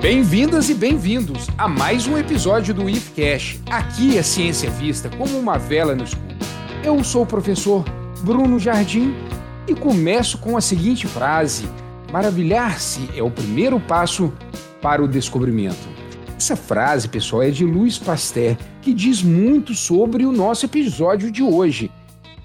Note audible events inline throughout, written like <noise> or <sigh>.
Bem-vindas e bem-vindos a mais um episódio do IFCast. Aqui é ciência vista como uma vela no escuro. Eu sou o professor Bruno Jardim e começo com a seguinte frase: Maravilhar-se é o primeiro passo para o descobrimento. Essa frase, pessoal, é de Louis Pasteur, que diz muito sobre o nosso episódio de hoje,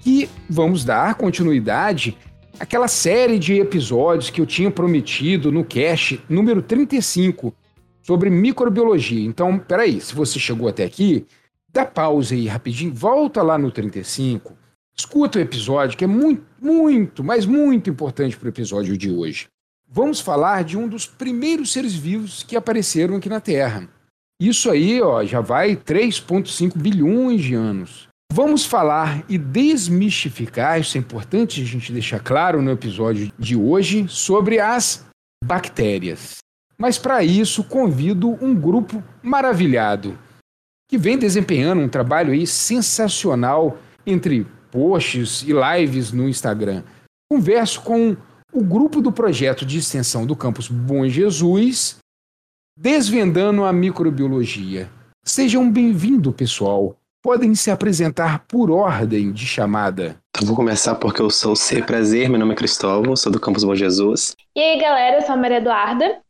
que vamos dar continuidade aquela série de episódios que eu tinha prometido no cast número 35 sobre microbiologia. Então, peraí, se você chegou até aqui, dá pausa aí rapidinho, volta lá no 35, escuta o episódio que é muito, muito, mas muito importante para o episódio de hoje. Vamos falar de um dos primeiros seres vivos que apareceram aqui na Terra. Isso aí, ó, já vai 3,5 bilhões de anos. Vamos falar e desmistificar, isso é importante a gente deixar claro no episódio de hoje, sobre as bactérias. Mas para isso, convido um grupo maravilhado que vem desempenhando um trabalho aí sensacional entre posts e lives no Instagram. Converso com o grupo do projeto de extensão do campus Bom Jesus, desvendando a microbiologia. Sejam bem-vindos, pessoal podem se apresentar por ordem de chamada. Então vou começar porque eu sou o C. Prazer, meu nome é Cristóvão, sou do Campus Bom Jesus. E aí, galera, eu sou a Maria Eduarda.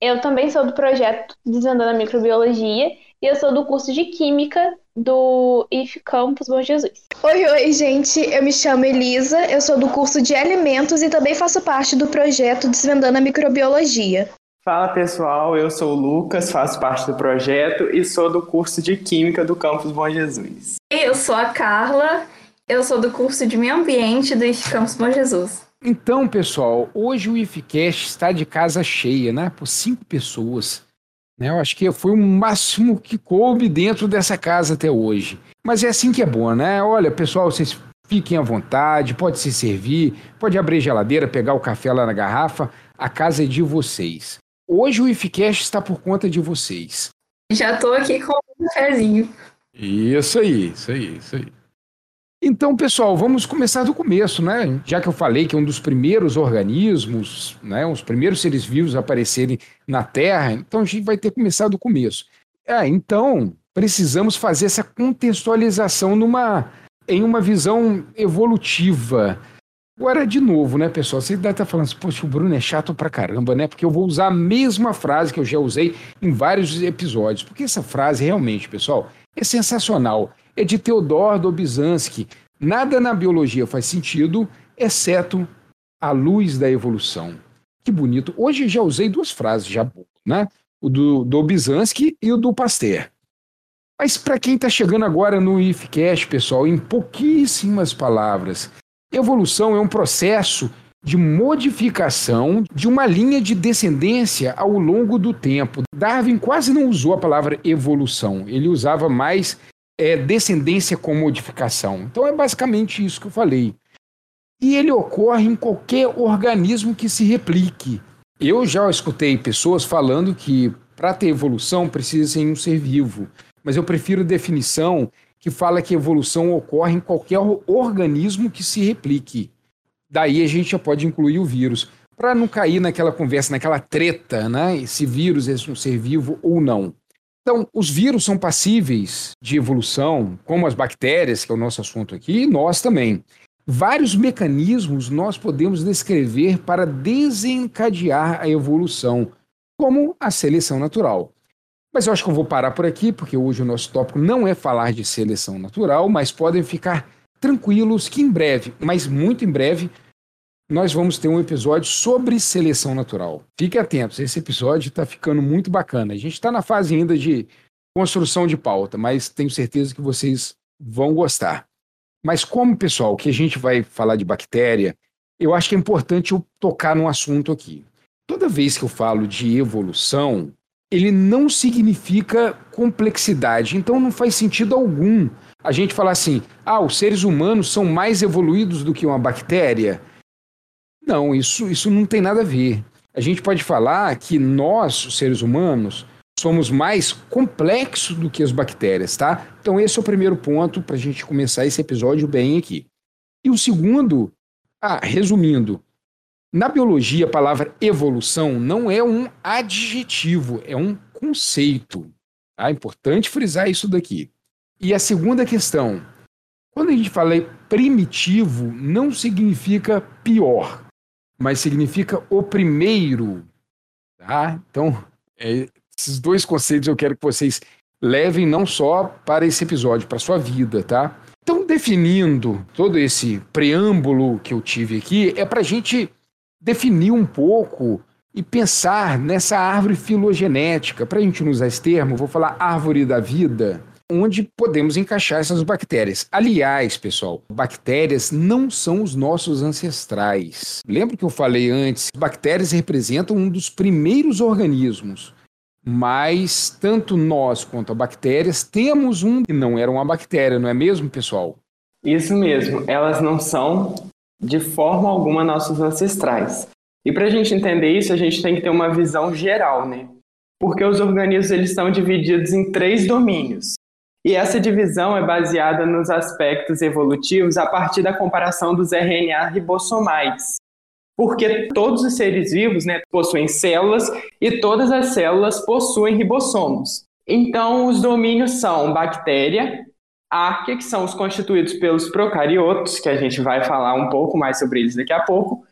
Eu também sou do projeto Desvendando a Microbiologia e eu sou do curso de Química do IF Campus Bom Jesus. Oi, oi, gente. Eu me chamo Elisa, eu sou do curso de Alimentos e também faço parte do projeto Desvendando a Microbiologia. Fala pessoal, eu sou o Lucas, faço parte do projeto e sou do curso de Química do Campus Bom Jesus. Eu sou a Carla, eu sou do curso de Meio Ambiente do IF Campus Bom Jesus. Então, pessoal, hoje o IFCast está de casa cheia, né? Por cinco pessoas. Né? Eu acho que foi o máximo que coube dentro dessa casa até hoje. Mas é assim que é bom, né? Olha, pessoal, vocês fiquem à vontade, pode se servir, pode abrir a geladeira, pegar o café lá na garrafa. A casa é de vocês. Hoje o IFCast está por conta de vocês. Já estou aqui com um cafezinho. Isso aí, isso aí, isso aí. Então, pessoal, vamos começar do começo, né? Já que eu falei que é um dos primeiros organismos, né, os primeiros seres vivos a aparecerem na Terra, então a gente vai ter que começar do começo. É, então, precisamos fazer essa contextualização numa, em uma visão evolutiva Agora, de novo, né, pessoal? Você deve estar falando assim, poxa, o Bruno é chato pra caramba, né? Porque eu vou usar a mesma frase que eu já usei em vários episódios. Porque essa frase, realmente, pessoal, é sensacional. É de Theodor Dobzhansky. Nada na biologia faz sentido, exceto a luz da evolução. Evolução é um processo de modificação de uma linha de descendência ao longo do tempo. Darwin quase não usou a palavra evolução, ele usava mais é, descendência com modificação. Então é basicamente isso que eu falei. E ele ocorre em qualquer organismo que se replique. Eu já escutei pessoas falando que para ter evolução precisa ser um ser vivo, mas eu prefiro definição que fala que evolução ocorre em qualquer organismo que se replique. Daí a gente já pode incluir o vírus, para não cair naquela conversa, naquela treta, né? Se vírus é um ser vivo ou não. Então, os vírus são passíveis de evolução, como as bactérias, que é o nosso assunto aqui, e nós também. Vários mecanismos nós podemos descrever para desencadear a evolução, como a seleção natural. Mas eu acho que eu vou parar por aqui, porque hoje o nosso tópico não é falar de seleção natural, mas podem ficar tranquilos que em breve, mas muito em breve, nós vamos ter um episódio sobre seleção natural. Fiquem atentos, esse episódio está ficando muito bacana. A gente está na fase ainda de construção de pauta, mas tenho certeza que vocês vão gostar. Mas como, pessoal, que a gente vai falar de bactéria, eu acho que é importante eu tocar num assunto aqui. Toda vez que eu falo de evolução, ele não significa complexidade. Então não faz sentido algum a gente falar assim: ah, os seres humanos são mais evoluídos do que uma bactéria. Não, isso, isso não tem nada a ver. A gente pode falar que nós, os seres humanos, somos mais complexos do que as bactérias, tá? Então esse é o primeiro ponto para a gente começar esse episódio bem aqui. E o segundo, ah, resumindo, Na biologia, a palavra evolução não é um adjetivo, é um conceito. Tá? É importante frisar isso daqui. E a segunda questão: quando a gente fala primitivo, não significa pior, mas significa o primeiro. Tá? Então, é, esses dois conceitos eu quero que vocês levem não só para esse episódio, para a sua vida, tá? Então, definindo todo esse preâmbulo que eu tive aqui, é para a gente definir um pouco e pensar nessa árvore filogenética. Para a gente não usar esse termo, vou falar árvore da vida, onde podemos encaixar essas bactérias. Aliás, pessoal, bactérias não são os nossos ancestrais. Lembra que eu falei antes? Bactérias representam um dos primeiros organismos. Mas tanto nós quanto as bactérias temos um que não era uma bactéria, não é mesmo, pessoal? Isso mesmo, elas não são de forma alguma nossos ancestrais. E para a gente entender isso, a gente tem que ter uma visão geral, né? Porque os organismos eles estão divididos em três domínios. E essa divisão é baseada nos aspectos evolutivos a partir da comparação dos RNA ribossomais. Porque todos os seres vivos né, possuem células e todas as células possuem ribossomos. Então, os domínios são bactéria, arquia, que são os constituídos pelos procariotos, que a gente vai falar um pouco mais sobre eles daqui a pouco,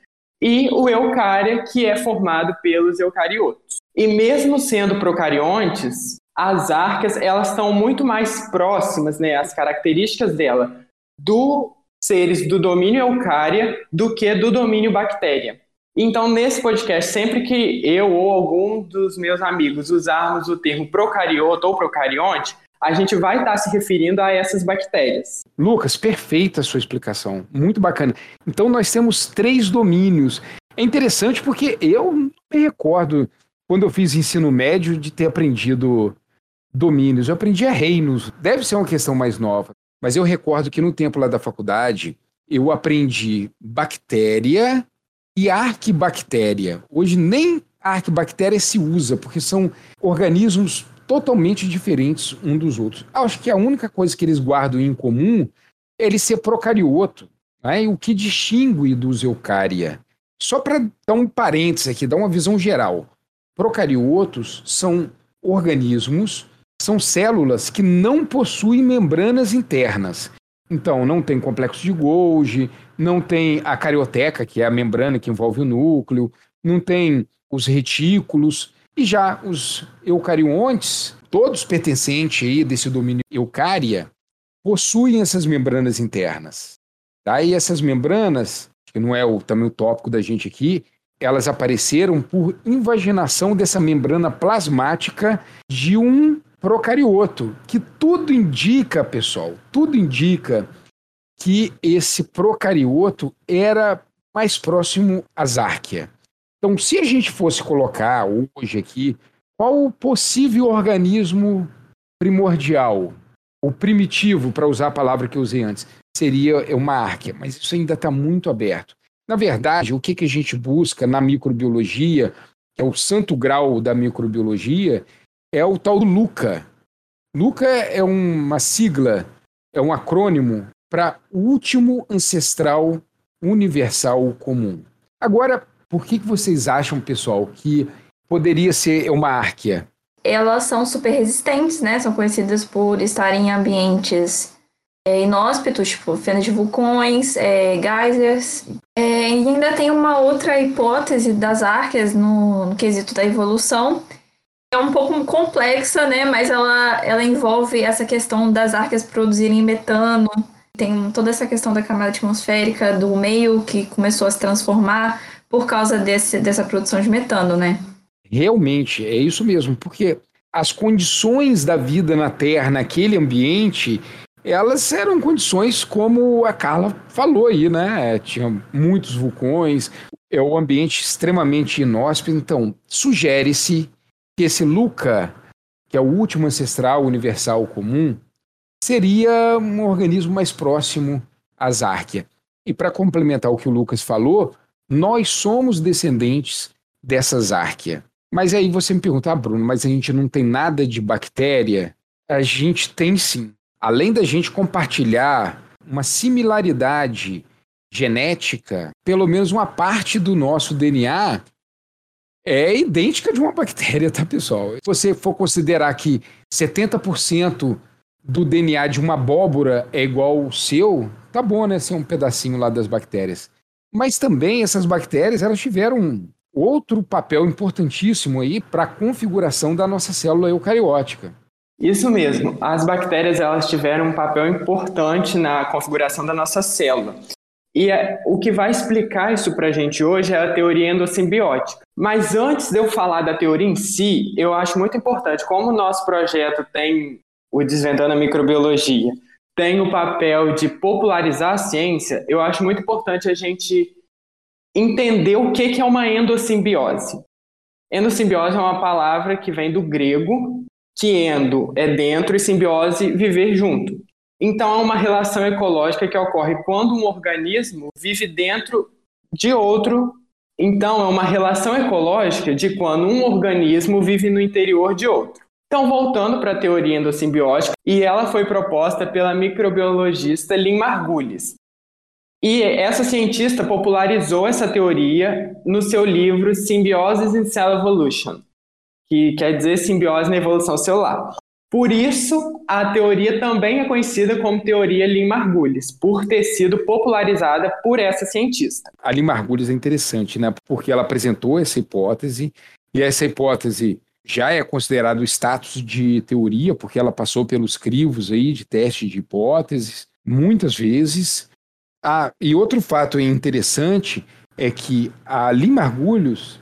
e o eucária, que é formado pelos eucariotos. E mesmo sendo procariontes, as arcas elas estão muito mais próximas, né, as características dela, do seres do domínio eucária do que do domínio bactéria. Então, nesse podcast, sempre que eu ou algum dos meus amigos usarmos o termo procariota ou procarionte, a gente vai estar se referindo a essas bactérias. Lucas, perfeita a sua explicação. Muito bacana. Então, nós temos três domínios. É interessante porque eu me recordo, quando eu fiz ensino médio, de ter aprendido domínios. Eu aprendi a reinos. Deve ser uma questão mais nova. Mas eu recordo que no tempo lá da faculdade, eu aprendi bactéria e arquibactéria. Hoje nem arquibactéria se usa, porque são organismos totalmente diferentes um dos outros. Acho que a única coisa que eles guardam em comum é ele ser procarioto, né? o que distingue dos eucária. Só para dar um parênteses aqui, dar uma visão geral. Procariotos são organismos, são células que não possuem membranas internas. Então, não tem complexo de Golgi, não tem a carioteca, que é a membrana que envolve o núcleo, não tem os retículos, e já os eucariontes, todos pertencentes aí desse domínio eucária, possuem essas membranas internas. Tá? E essas membranas, que não é o, também o tópico da gente aqui, elas apareceram por invaginação dessa membrana plasmática de um procarioto, que tudo indica, pessoal, tudo indica que esse procarioto era mais próximo às árquea. Então, se a gente fosse colocar hoje aqui, qual o possível organismo primordial, ou primitivo, para usar a palavra que eu usei antes, seria uma árquea, mas isso ainda está muito aberto. Na verdade, o que, que a gente busca na microbiologia, que é o santo grau da microbiologia, é o tal do LUCA. LUCA é uma sigla, é um acrônimo para último ancestral universal comum. Agora, por que, que vocês acham, pessoal, que poderia ser uma árquea? Elas são super resistentes, né? São conhecidas por estarem em ambientes é, inóspitos, tipo fenas de vulcões, é, geysers. É, e ainda tem uma outra hipótese das árqueas no, no quesito da evolução, é um pouco complexa, né? Mas ela, ela envolve essa questão das árqueas produzirem metano. Tem toda essa questão da camada atmosférica, do meio que começou a se transformar por causa desse, dessa produção de metano, né? Realmente, é isso mesmo, porque as condições da vida na Terra, naquele ambiente, elas eram condições como a Carla falou aí, né? Tinha muitos vulcões, é um ambiente extremamente inóspito, então sugere-se que esse Luca, que é o último ancestral universal comum, seria um organismo mais próximo às árqueas. E para complementar o que o Lucas falou, nós somos descendentes dessas árqueas. Mas aí você me pergunta, ah, Bruno, mas a gente não tem nada de bactéria? A gente tem sim. Além da gente compartilhar uma similaridade genética, pelo menos uma parte do nosso DNA é idêntica de uma bactéria, tá, pessoal? Se você for considerar que 70% do DNA de uma abóbora é igual ao seu, tá bom, né? Ser um pedacinho lá das bactérias. Mas também essas bactérias, elas tiveram outro papel importantíssimo aí para a configuração da nossa célula eucariótica. Isso mesmo. As bactérias elas tiveram um papel importante na configuração da nossa célula. E é, o que vai explicar isso para a gente hoje é a teoria endossimbiótica. Mas antes de eu falar da teoria em si, eu acho muito importante, como o nosso projeto tem o Desvendando a Microbiologia, tem o papel de popularizar a ciência, eu acho muito importante a gente entender o que é uma endossimbiose. Endossimbiose é uma palavra que vem do grego, que endo é dentro e simbiose viver junto. Então, é uma relação ecológica que ocorre quando um organismo vive dentro de outro. Então, é uma relação ecológica de quando um organismo vive no interior de outro. Então, voltando para a teoria endossimbiótica, e ela foi proposta pela microbiologista Lynn Margulis. E essa cientista popularizou essa teoria no seu livro Symbiosis in Cell Evolution, que quer dizer simbiose na evolução celular. Por isso, a teoria também é conhecida como teoria Lin-Margulis, por ter sido popularizada por essa cientista. A Lin-Margulis é interessante, né? Porque ela apresentou essa hipótese, e essa hipótese já é considerada o status de teoria, porque ela passou pelos crivos aí de teste de hipóteses, muitas vezes. Ah, e outro fato interessante é que a Lin-Margulis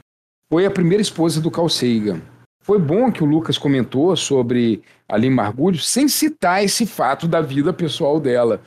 foi a primeira esposa do Carl Sagan. Foi bom que o Lucas comentou sobre a Lynn Margulhos, sem citar esse fato da vida pessoal dela.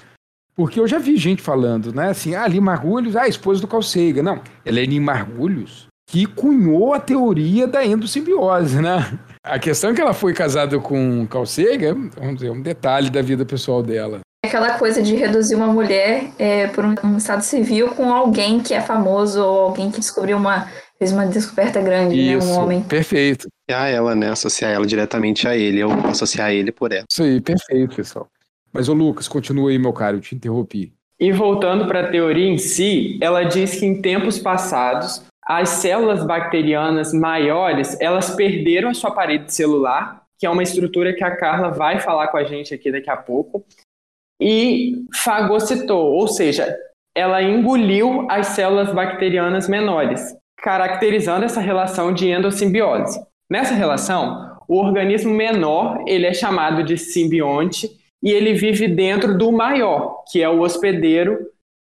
Porque eu já vi gente falando, né? Assim, ah, Lynn Margulhos, ah, esposa do Sagan. Não, ela é Lynn Margulhos que cunhou a teoria da endossimbiose, né? A questão é que ela foi casada com Carl Sagan, vamos dizer, um detalhe da vida pessoal dela. Aquela coisa de reduzir uma mulher é, por um, um estado civil com alguém que é famoso ou alguém que descobriu uma fez uma descoberta grande, Isso, né? Um homem. Perfeito. A ela, né? Associar ela diretamente a ele, ou associar ele por ela. Isso aí, perfeito, pessoal. Mas, ô Lucas, continua aí, meu caro, eu te interrompi. E voltando para a teoria em si, ela diz que em tempos passados, as células bacterianas maiores, elas perderam a sua parede celular, que é uma estrutura que a Carla vai falar com a gente aqui daqui a pouco, e fagocitou, ou seja, ela engoliu as células bacterianas menores caracterizando essa relação de endossimbiose. Nessa relação, o organismo menor ele é chamado de simbionte e ele vive dentro do maior, que é o hospedeiro,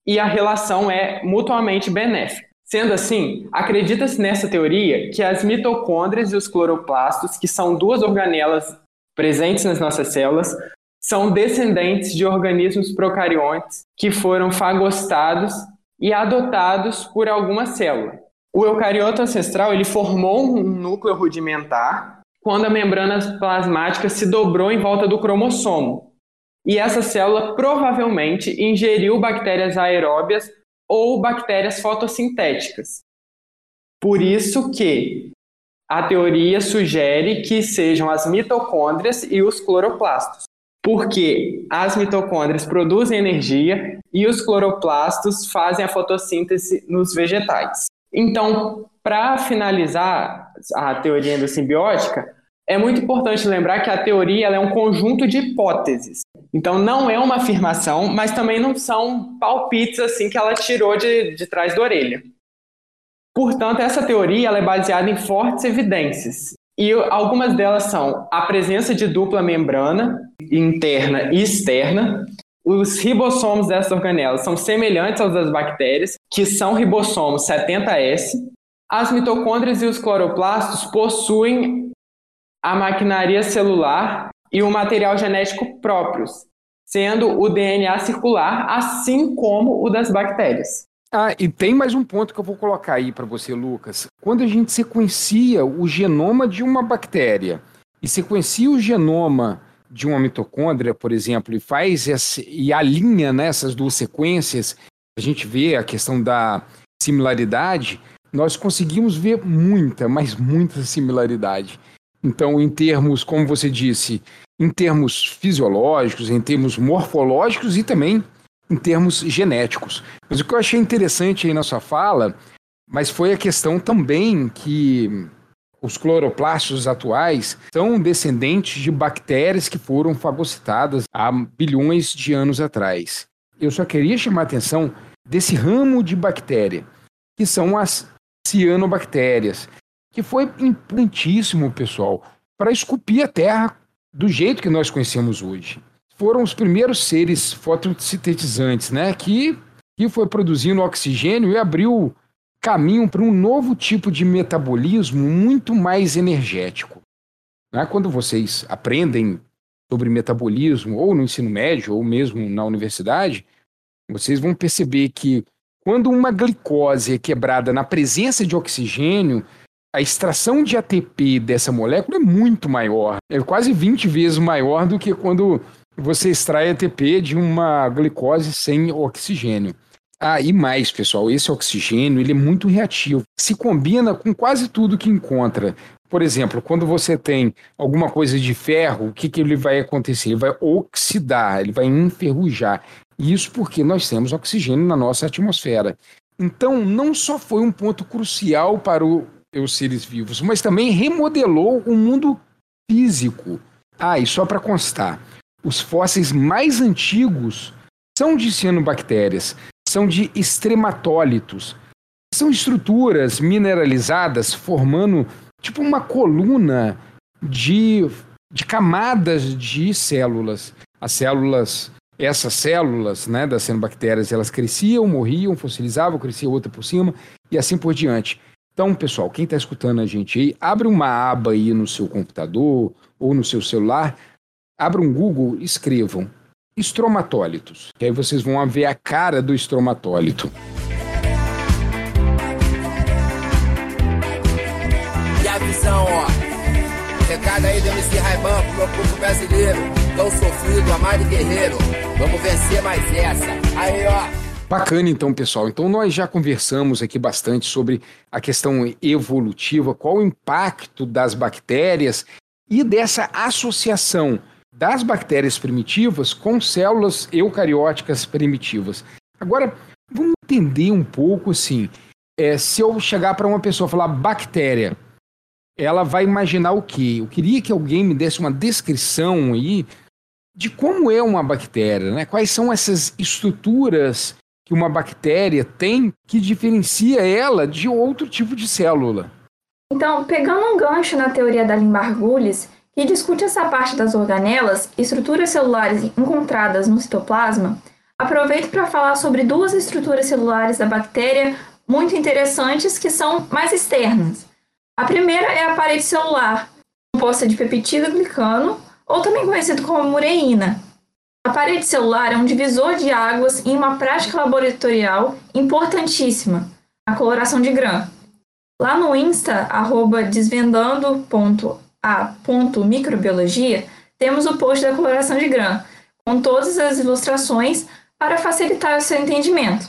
e a relação é mutuamente benéfica. Sendo assim, acredita-se nessa teoria que as mitocôndrias e os cloroplastos, que são duas organelas presentes nas nossas células, são descendentes de organismos procariontes que foram fagostados e adotados por alguma célula. O eucarioto ancestral ele formou um núcleo rudimentar quando a membrana plasmática se dobrou em volta do cromossomo. E essa célula provavelmente ingeriu bactérias aeróbias ou bactérias fotossintéticas. Por isso que a teoria sugere que sejam as mitocôndrias e os cloroplastos, porque as mitocôndrias produzem energia e os cloroplastos fazem a fotossíntese nos vegetais. Então, para finalizar a teoria endossimbiótica, é muito importante lembrar que a teoria é um conjunto de hipóteses. Então, não é uma afirmação, mas também não são palpites assim que ela tirou de, de trás da orelha. Portanto, essa teoria é baseada em fortes evidências. E algumas delas são a presença de dupla membrana interna e externa, os ribossomos dessas organelas são semelhantes aos das bactérias, que são ribossomos 70S. As mitocôndrias e os cloroplastos possuem a maquinaria celular e o material genético próprios, sendo o DNA circular, assim como o das bactérias. Ah, e tem mais um ponto que eu vou colocar aí para você, Lucas. Quando a gente sequencia o genoma de uma bactéria e sequencia o genoma de uma mitocôndria, por exemplo, e faz esse, e alinha nessas duas sequências, a gente vê a questão da similaridade, nós conseguimos ver muita, mas muita similaridade. Então, em termos, como você disse, em termos fisiológicos, em termos morfológicos e também em termos genéticos. Mas o que eu achei interessante aí na sua fala, mas foi a questão também que os cloroplastos atuais são descendentes de bactérias que foram fagocitadas há bilhões de anos atrás. Eu só queria chamar a atenção desse ramo de bactéria, que são as cianobactérias, que foi importantíssimo, pessoal, para esculpir a Terra do jeito que nós conhecemos hoje. Foram os primeiros seres fotossintetizantes, né, que, que foi produzindo oxigênio e abriu caminho para um novo tipo de metabolismo muito mais energético. Né? Quando vocês aprendem sobre metabolismo, ou no ensino médio, ou mesmo na universidade, vocês vão perceber que quando uma glicose é quebrada na presença de oxigênio, a extração de ATP dessa molécula é muito maior. É quase 20 vezes maior do que quando você extrai ATP de uma glicose sem oxigênio. Ah, e mais, pessoal, esse oxigênio ele é muito reativo. Se combina com quase tudo que encontra. Por exemplo, quando você tem alguma coisa de ferro, o que, que ele vai acontecer? Ele vai oxidar, ele vai enferrujar. Isso porque nós temos oxigênio na nossa atmosfera. Então, não só foi um ponto crucial para o, os seres vivos, mas também remodelou o mundo físico. Ah, e só para constar, os fósseis mais antigos são de cianobactérias, são de extrematólitos. São estruturas mineralizadas formando tipo uma coluna de, de camadas de células. As células, essas células né, das cianobactérias, elas cresciam, morriam, fossilizavam, crescia outra por cima e assim por diante. Então, pessoal, quem está escutando a gente aí, abre uma aba aí no seu computador ou no seu celular, abra um Google, escrevam estromatólitos. Que aí vocês vão ver a cara do estromatólito. E a visão, ó. Recado aí do MC Raiban pro meu povo brasileiro. Tão sofrido, amado e guerreiro. Vamos vencer mais essa. Aí, ó. Bacana, então, pessoal. Então, nós já conversamos aqui bastante sobre a questão evolutiva, qual o impacto das bactérias e dessa associação das bactérias primitivas com células eucarióticas primitivas. Agora, vamos entender um pouco assim. É, se eu chegar para uma pessoa falar bactéria, ela vai imaginar o quê? Eu queria que alguém me desse uma descrição aí de como é uma bactéria, né? Quais são essas estruturas que uma bactéria tem que diferencia ela de outro tipo de célula. Então, pegando um gancho na teoria da Limbargulhes, que discute essa parte das organelas, estruturas celulares encontradas no citoplasma, aproveito para falar sobre duas estruturas celulares da bactéria muito interessantes que são mais externas. A primeira é a parede celular, composta de peptido glicano, ou também conhecido como mureína. A parede celular é um divisor de águas em uma prática laboratorial importantíssima, a coloração de grã. Lá no Insta, arroba desvendando.a a ponto microbiologia, temos o post da coloração de grã, com todas as ilustrações para facilitar o seu entendimento.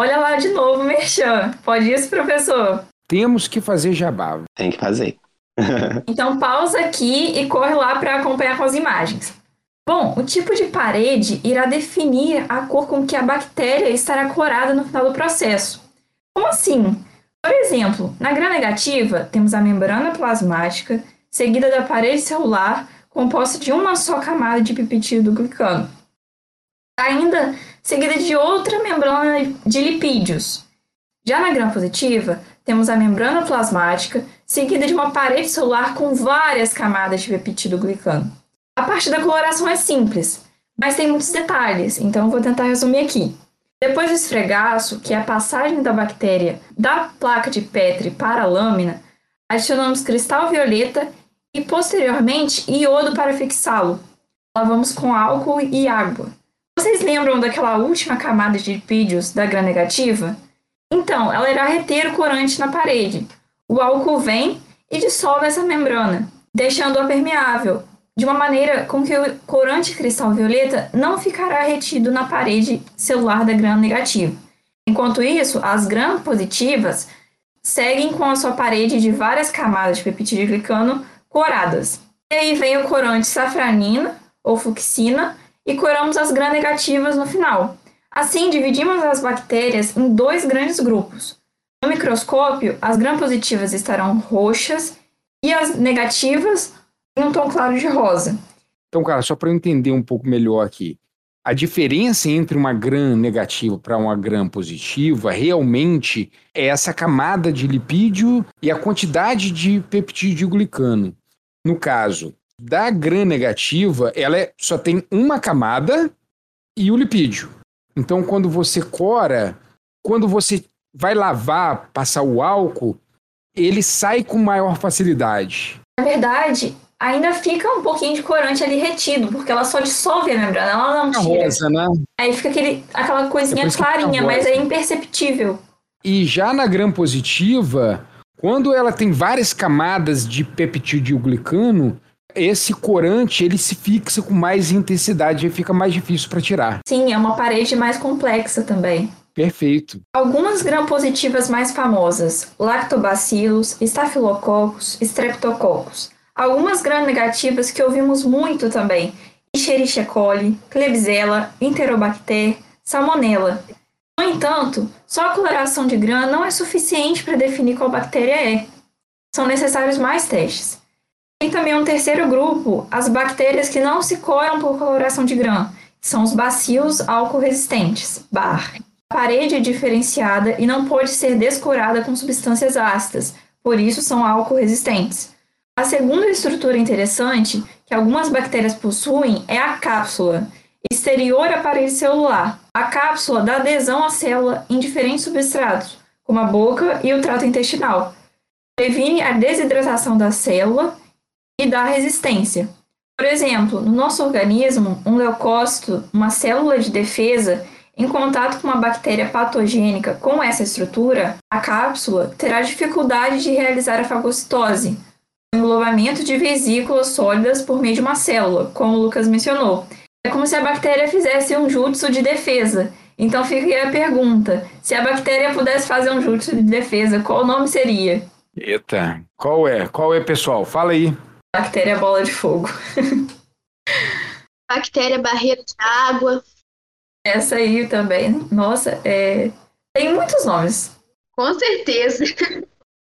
Olha lá de novo, Merchan. Pode isso, professor? Temos que fazer jabá. Tem que fazer. <laughs> então pausa aqui e corre lá para acompanhar com as imagens. Bom, o tipo de parede irá definir a cor com que a bactéria estará corada no final do processo. Como assim? Por exemplo, na gram-negativa, temos a membrana plasmática, seguida da parede celular, composta de uma só camada de peptídeo glicano. Ainda seguida de outra membrana de lipídios. Já na gram-positiva, temos a membrana plasmática, seguida de uma parede celular com várias camadas de peptídeo glicano. A parte da coloração é simples, mas tem muitos detalhes, então vou tentar resumir aqui. Depois do esfregaço, que é a passagem da bactéria da placa de Petri para a lâmina, adicionamos cristal violeta e, posteriormente, iodo para fixá-lo. Lavamos com álcool e água. Vocês lembram daquela última camada de lipídios da gram-negativa? Então, ela irá reter o corante na parede. O álcool vem e dissolve essa membrana, deixando-a permeável, de uma maneira com que o corante cristal violeta não ficará retido na parede celular da gram negativa. Enquanto isso, as gram positivas seguem com a sua parede de várias camadas de peptidoglicano coradas. E aí vem o corante safranina ou fuxina e coramos as gram-negativas no final. Assim, dividimos as bactérias em dois grandes grupos. No microscópio, as gram-positivas estarão roxas e as negativas um tom claro de rosa. Então, cara, só para eu entender um pouco melhor aqui, a diferença entre uma gram negativa para uma gram positiva realmente é essa camada de lipídio e a quantidade de peptídeo glicano. No caso da gram negativa, ela é, só tem uma camada e o lipídio. Então, quando você cora, quando você vai lavar, passar o álcool, ele sai com maior facilidade. Na verdade, ainda fica um pouquinho de corante ali retido, porque ela só dissolve a membrana, ela não tira. Rosa, né? Aí fica aquele, aquela coisinha É clarinha, mas rosa. é imperceptível. E já na gram positiva, quando ela tem várias camadas de peptidoglicano, esse corante ele se fixa com mais intensidade e fica mais difícil para tirar. Sim, é uma parede mais complexa também. Perfeito. Algumas gram-positivas mais famosas: lactobacillus, estafilococcus, streptococcus. Algumas gram-negativas que ouvimos muito também: Escherichia coli, Klebsiella, Enterobacter, Salmonella. No entanto, só a coloração de gram não é suficiente para definir qual bactéria é. São necessários mais testes. Tem também um terceiro grupo, as bactérias que não se coram por coloração de gram, são os bacilos álcool resistentes, BAR. A parede é diferenciada e não pode ser descorada com substâncias ácidas, por isso são álcool resistentes. A segunda estrutura interessante que algumas bactérias possuem é a cápsula, exterior à parede celular. A cápsula dá adesão à célula em diferentes substratos, como a boca e o trato intestinal. Previne a desidratação da célula e dá resistência. Por exemplo, no nosso organismo, um leucócito, uma célula de defesa, em contato com uma bactéria patogênica com essa estrutura, a cápsula terá dificuldade de realizar a fagocitose, englobamento de vesículas sólidas por meio de uma célula, como o Lucas mencionou. É como se a bactéria fizesse um jutsu de defesa. Então fica aí a pergunta: se a bactéria pudesse fazer um jutsu de defesa, qual o nome seria? Eita, qual é? Qual é, pessoal? Fala aí. Bactéria bola de fogo. Bactéria barreira de água. Essa aí também, nossa, é... tem muitos nomes. Com certeza.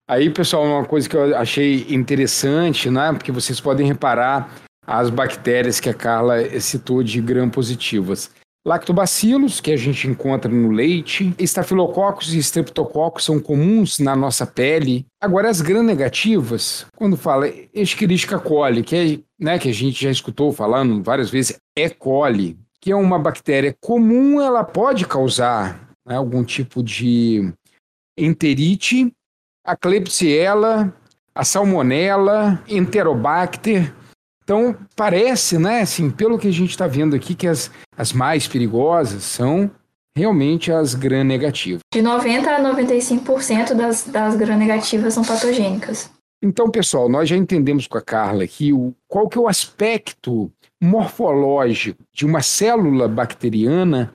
Aí, pessoal, uma coisa que eu achei interessante, né? Porque vocês podem reparar as bactérias que a Carla citou de gram-positivas. Lactobacilos, que a gente encontra no leite, estafilococcus e streptococcus são comuns na nossa pele. Agora, as gram-negativas, quando fala Escherichia coli, que, é, né, que a gente já escutou falando várias vezes, E. coli, que é uma bactéria comum, ela pode causar né, algum tipo de enterite, a Klebsiella, a Salmonella, Enterobacter. Então, parece, né, assim, pelo que a gente está vendo aqui, que as, as mais perigosas são realmente as gram-negativas. De 90% a 95% das, das gram-negativas são patogênicas. Então, pessoal, nós já entendemos com a Carla aqui o, qual que é o aspecto morfológico de uma célula bacteriana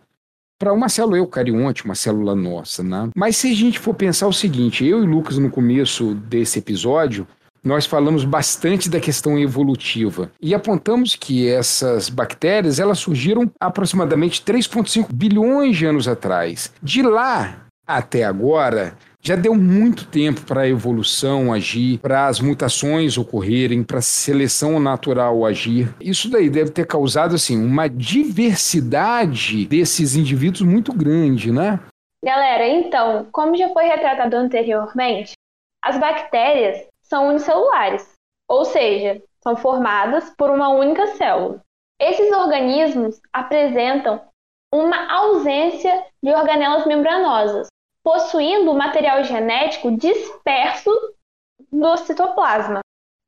para uma célula eucarionte, uma célula nossa, né? Mas se a gente for pensar o seguinte, eu e Lucas no começo desse episódio, nós falamos bastante da questão evolutiva e apontamos que essas bactérias elas surgiram aproximadamente 3,5 bilhões de anos atrás. De lá até agora, já deu muito tempo para a evolução agir, para as mutações ocorrerem, para a seleção natural agir. Isso daí deve ter causado assim uma diversidade desses indivíduos muito grande, né? Galera, então, como já foi retratado anteriormente, as bactérias são unicelulares, ou seja, são formadas por uma única célula. Esses organismos apresentam uma ausência de organelas membranosas, possuindo material genético disperso no citoplasma,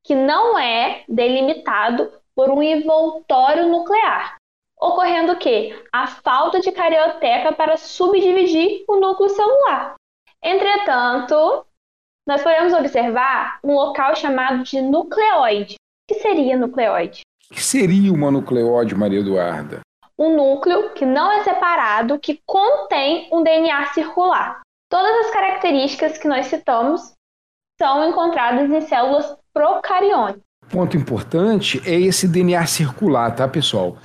que não é delimitado por um envoltório nuclear, ocorrendo que a falta de carioteca para subdividir o núcleo celular. Entretanto, nós podemos observar um local chamado de nucleoide. O que seria nucleoide? O que seria uma nucleóide, Maria Eduarda? Um núcleo que não é separado, que contém um DNA circular. Todas as características que nós citamos são encontradas em células procariontes. Ponto importante é esse DNA circular, tá, pessoal?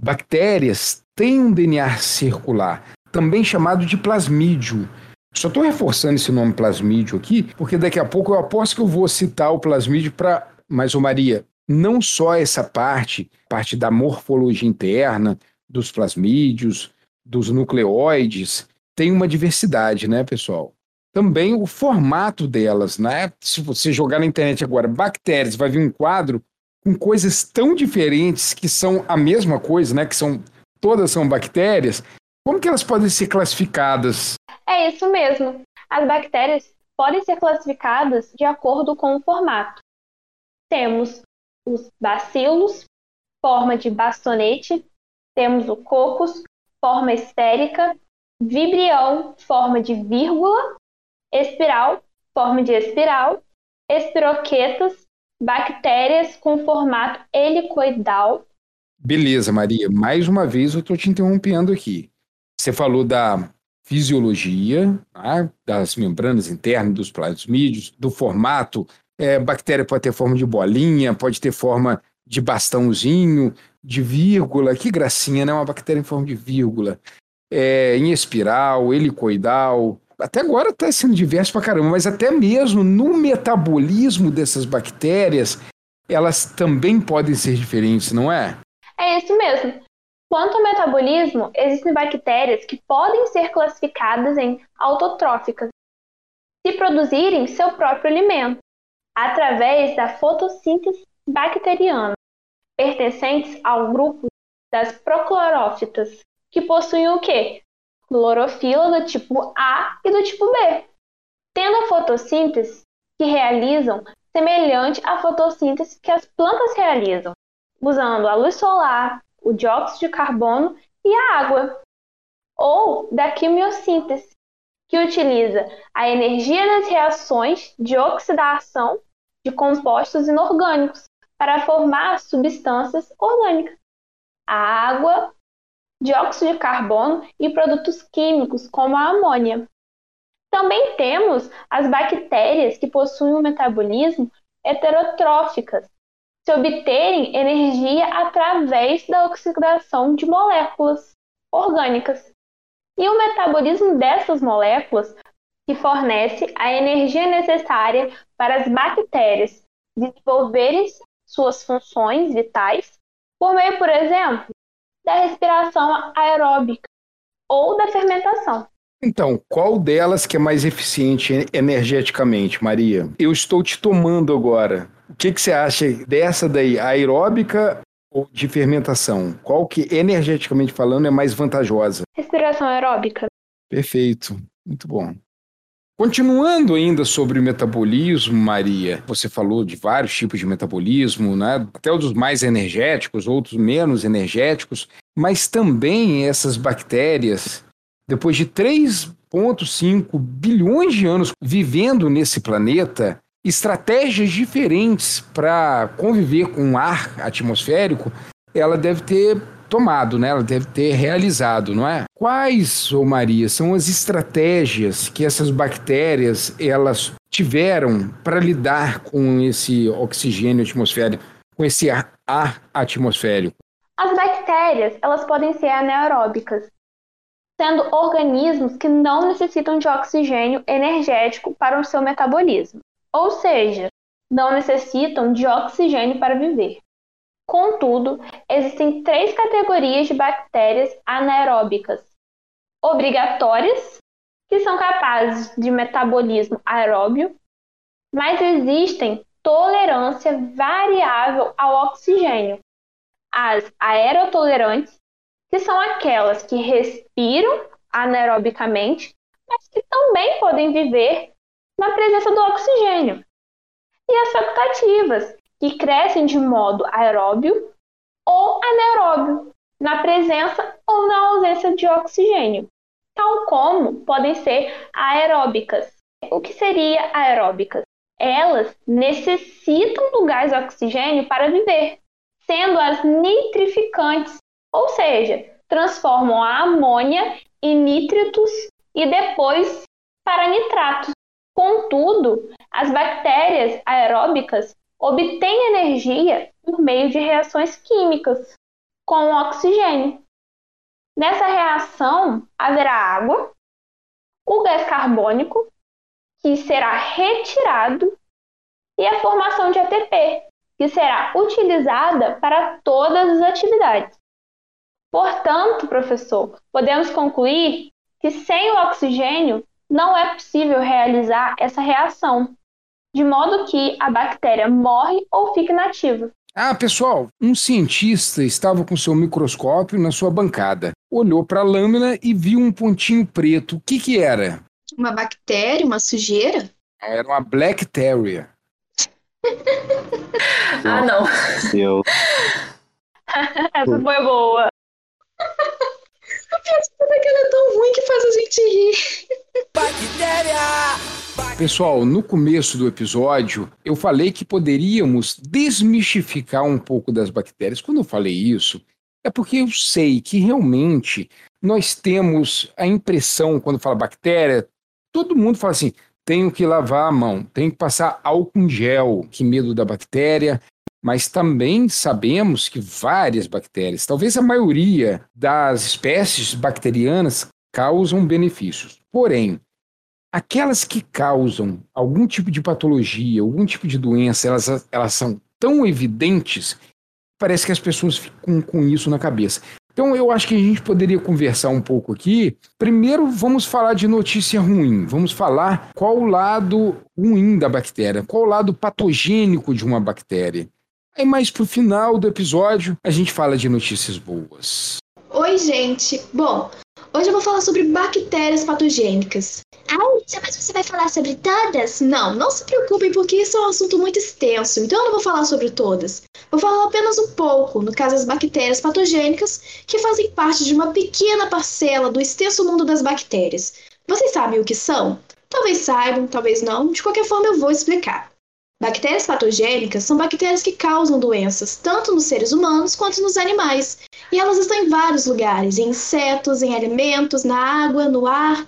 bactérias têm um DNA circular, também chamado de plasmídio. Só estou reforçando esse nome plasmídio aqui, porque daqui a pouco eu aposto que eu vou citar o plasmídio para. Mas, ô Maria, não só essa parte, parte da morfologia interna, dos plasmídios, dos nucleóides, tem uma diversidade, né, pessoal? Também o formato delas, né? Se você jogar na internet agora bactérias, vai vir um quadro com coisas tão diferentes que são a mesma coisa, né? Que são todas são bactérias. Como que elas podem ser classificadas? É isso mesmo. As bactérias podem ser classificadas de acordo com o formato. Temos os bacilos, forma de bastonete, temos o cocos, forma esférica, vibrião, forma de vírgula, espiral, forma de espiral, espiroquetas, bactérias com formato helicoidal. Beleza, Maria. Mais uma vez eu estou te interrompendo aqui. Você falou da fisiologia, tá? das membranas internas, dos plasmídios, do formato. É, bactéria pode ter forma de bolinha, pode ter forma de bastãozinho, de vírgula. Que gracinha, né? Uma bactéria em forma de vírgula. É, em espiral, helicoidal. Até agora está sendo diverso pra caramba, mas até mesmo no metabolismo dessas bactérias, elas também podem ser diferentes, não é? É isso mesmo. Quanto ao metabolismo, existem bactérias que podem ser classificadas em autotróficas, se produzirem seu próprio alimento, através da fotossíntese bacteriana, pertencentes ao grupo das proclorófitas, que possuem o quê? Clorofila do tipo A e do tipo B, tendo a fotossíntese que realizam semelhante à fotossíntese que as plantas realizam, usando a luz solar, o dióxido de carbono e a água, ou da quimiossíntese, que utiliza a energia das reações de oxidação de compostos inorgânicos para formar substâncias orgânicas. A água, dióxido de carbono e produtos químicos, como a amônia. Também temos as bactérias que possuem um metabolismo heterotróficas, se obterem energia através da oxidação de moléculas orgânicas. E o metabolismo dessas moléculas que fornece a energia necessária para as bactérias desenvolverem suas funções vitais por meio, por exemplo, da respiração aeróbica ou da fermentação. Então, qual delas que é mais eficiente energeticamente, Maria? Eu estou te tomando agora. O que, que você acha dessa daí, aeróbica ou de fermentação? Qual que, energeticamente falando, é mais vantajosa? Respiração aeróbica. Perfeito, muito bom. Continuando ainda sobre o metabolismo, Maria, você falou de vários tipos de metabolismo, né? até os mais energéticos, outros menos energéticos, mas também essas bactérias, depois de 3,5 bilhões de anos vivendo nesse planeta, estratégias diferentes para conviver com o ar atmosférico, ela deve ter tomado, né? Ela deve ter realizado, não é? Quais, ô Maria, são as estratégias que essas bactérias elas tiveram para lidar com esse oxigênio atmosférico, com esse ar, ar atmosférico? As bactérias, elas podem ser anaeróbicas, sendo organismos que não necessitam de oxigênio energético para o seu metabolismo. Ou seja, não necessitam de oxigênio para viver. Contudo, existem três categorias de bactérias anaeróbicas: obrigatórias, que são capazes de metabolismo aeróbio, mas existem tolerância variável ao oxigênio. As aerotolerantes, que são aquelas que respiram anaerobicamente, mas que também podem viver na presença do oxigênio. E as facultativas, que crescem de modo aeróbio ou anaeróbio, na presença ou na ausência de oxigênio, tal como podem ser aeróbicas. O que seria aeróbicas? Elas necessitam do gás oxigênio para viver, sendo as nitrificantes, ou seja, transformam a amônia em nítritos e depois para nitratos. Contudo, as bactérias aeróbicas obtém energia por meio de reações químicas, com o oxigênio. Nessa reação haverá água, o gás carbônico, que será retirado, e a formação de ATP, que será utilizada para todas as atividades. Portanto, professor, podemos concluir que sem o oxigênio não é possível realizar essa reação, de modo que a bactéria morre ou fica inativa. Ah, pessoal, um cientista estava com seu microscópio na sua bancada. Olhou para a lâmina e viu um pontinho preto. O que, que era? Uma bactéria, uma sujeira? Era uma Blackteria. <laughs> ah, não. Eu. <laughs> Essa foi boa. A piada que ela é tão ruim que faz a gente rir. Bactéria! Pessoal, no começo do episódio, eu falei que poderíamos desmistificar um pouco das bactérias. Quando eu falei isso, é porque eu sei que realmente nós temos a impressão, quando fala bactéria, todo mundo fala assim: tenho que lavar a mão, tenho que passar álcool em gel, que medo da bactéria. Mas também sabemos que várias bactérias, talvez a maioria das espécies bacterianas, causam benefícios. Porém, aquelas que causam algum tipo de patologia, algum tipo de doença, elas, elas são tão evidentes, parece que as pessoas ficam com isso na cabeça. Então eu acho que a gente poderia conversar um pouco aqui. Primeiro vamos falar de notícia ruim. Vamos falar qual o lado ruim da bactéria, qual o lado patogênico de uma bactéria. Aí mais pro final do episódio a gente fala de notícias boas. Oi, gente. Bom, hoje eu vou falar sobre bactérias patogênicas. Ai, mas você vai falar sobre todas? Não, não se preocupem, porque isso é um assunto muito extenso, então eu não vou falar sobre todas. Vou falar apenas um pouco, no caso das bactérias patogênicas, que fazem parte de uma pequena parcela do extenso mundo das bactérias. Vocês sabem o que são? Talvez saibam, talvez não, de qualquer forma eu vou explicar. Bactérias patogênicas são bactérias que causam doenças, tanto nos seres humanos quanto nos animais. E elas estão em vários lugares, em insetos, em alimentos, na água, no ar